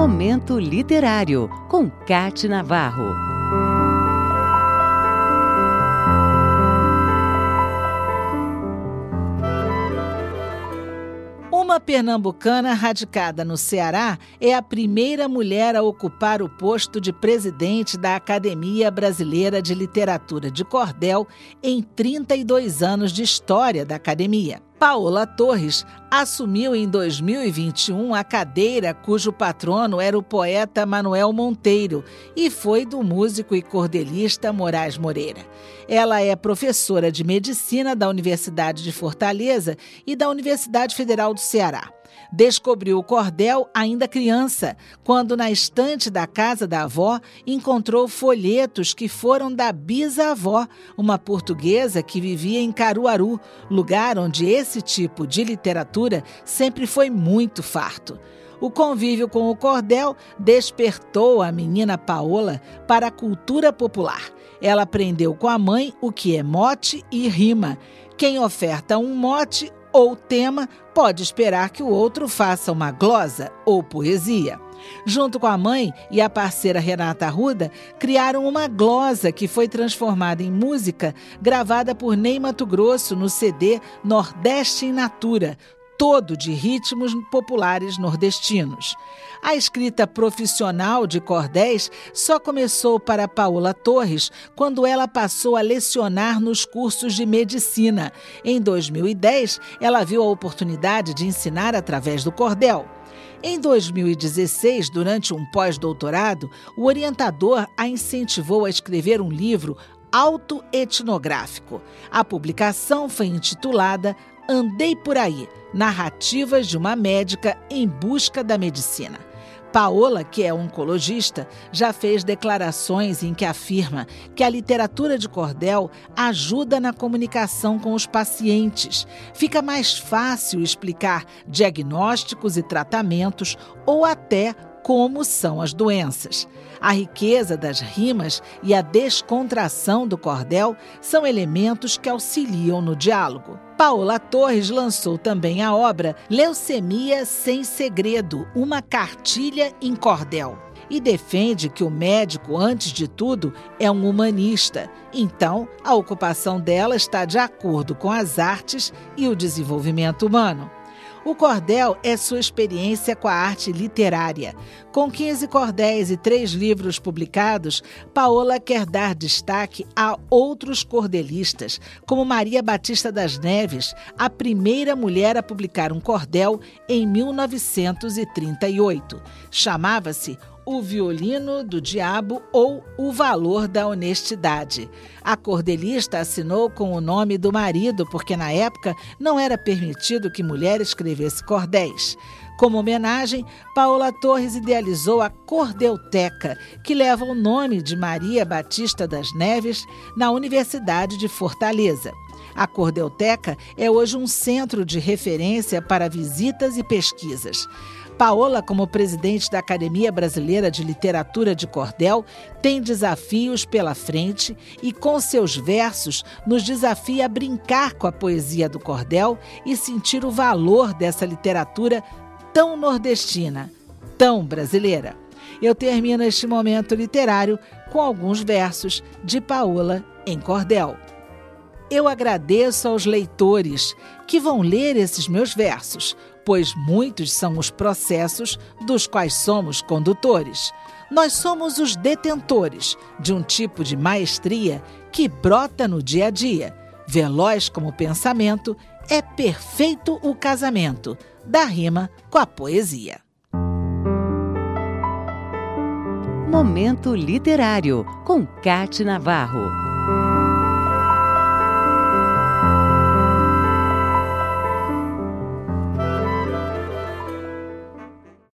Momento Literário, com Cate Navarro. Uma pernambucana radicada no Ceará é a primeira mulher a ocupar o posto de presidente da Academia Brasileira de Literatura de Cordel em 32 anos de história da academia. Paola Torres assumiu em 2021 a cadeira cujo patrono era o poeta Manuel Monteiro e foi do músico e cordelista Moraes Moreira. Ela é professora de medicina da Universidade de Fortaleza e da Universidade Federal do Ceará. Descobriu o cordel ainda criança, quando na estante da casa da avó encontrou folhetos que foram da bisavó, uma portuguesa que vivia em Caruaru, lugar onde esse tipo de literatura sempre foi muito farto. O convívio com o cordel despertou a menina Paola para a cultura popular. Ela aprendeu com a mãe o que é mote e rima. Quem oferta um mote ou tema, pode esperar que o outro faça uma glosa ou poesia. Junto com a mãe e a parceira Renata Arruda, criaram uma glosa que foi transformada em música, gravada por Ney Mato Grosso no CD Nordeste in Natura, todo de ritmos populares nordestinos. A escrita profissional de cordéis só começou para Paola Torres quando ela passou a lecionar nos cursos de medicina. Em 2010, ela viu a oportunidade de ensinar através do cordel. Em 2016, durante um pós-doutorado, o orientador a incentivou a escrever um livro autoetnográfico. A publicação foi intitulada Andei por aí narrativas de uma médica em busca da medicina. Paola, que é oncologista, já fez declarações em que afirma que a literatura de cordel ajuda na comunicação com os pacientes. Fica mais fácil explicar diagnósticos e tratamentos ou até como são as doenças. A riqueza das rimas e a descontração do cordel são elementos que auxiliam no diálogo. Paola Torres lançou também a obra Leucemia Sem Segredo, uma cartilha em cordel. E defende que o médico, antes de tudo, é um humanista. Então, a ocupação dela está de acordo com as artes e o desenvolvimento humano. O cordel é sua experiência com a arte literária. Com 15 cordéis e três livros publicados, Paola quer dar destaque a outros cordelistas, como Maria Batista das Neves, a primeira mulher a publicar um cordel em 1938. Chamava-se o Violino do Diabo ou O Valor da Honestidade. A cordelista assinou com o nome do marido, porque na época não era permitido que mulher escrevesse cordéis. Como homenagem, Paola Torres idealizou a Cordelteca, que leva o nome de Maria Batista das Neves, na Universidade de Fortaleza. A Cordelteca é hoje um centro de referência para visitas e pesquisas. Paola, como presidente da Academia Brasileira de Literatura de Cordel, tem desafios pela frente e, com seus versos, nos desafia a brincar com a poesia do cordel e sentir o valor dessa literatura tão nordestina, tão brasileira. Eu termino este momento literário com alguns versos de Paola em cordel. Eu agradeço aos leitores que vão ler esses meus versos, pois muitos são os processos dos quais somos condutores. Nós somos os detentores de um tipo de maestria que brota no dia a dia. Veloz como o pensamento, é perfeito o casamento da rima com a poesia. Momento Literário, com Cate Navarro.